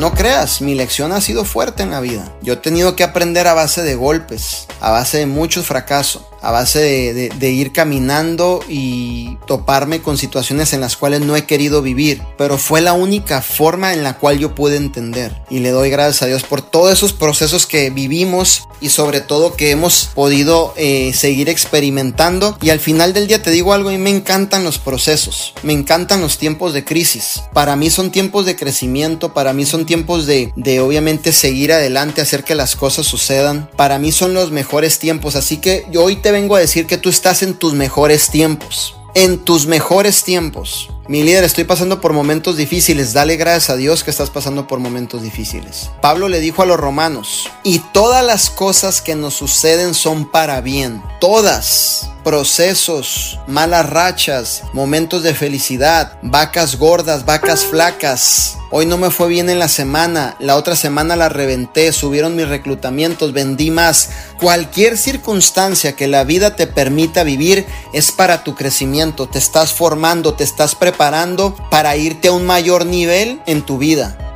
No creas, mi lección ha sido fuerte en la vida. Yo he tenido que aprender a base de golpes, a base de muchos fracasos a base de, ir caminando y toparme con situaciones en las cuales no he querido vivir, pero fue la única forma en la cual yo pude entender. Y le doy gracias a Dios por todos esos procesos que vivimos y sobre todo que hemos podido eh, seguir experimentando. Y al final del día te digo algo, y me encantan los procesos, me encantan los tiempos de crisis. Para mí son tiempos de crecimiento, para mí son tiempos de, de obviamente seguir adelante, hacer que las cosas sucedan. Para mí son los mejores tiempos, así que yo hoy te vengo a decir que tú estás en tus mejores tiempos. En tus mejores tiempos. Mi líder, estoy pasando por momentos difíciles. Dale gracias a Dios que estás pasando por momentos difíciles. Pablo le dijo a los romanos, y todas las cosas que nos suceden son para bien. Todas. Procesos, malas rachas, momentos de felicidad, vacas gordas, vacas flacas, Hoy no me fue bien en la semana, la otra semana la reventé, subieron mis reclutamientos, vendí más. Cualquier circunstancia que la vida te permita vivir es para tu crecimiento, te estás formando, te estás preparando para irte a un mayor nivel en tu vida.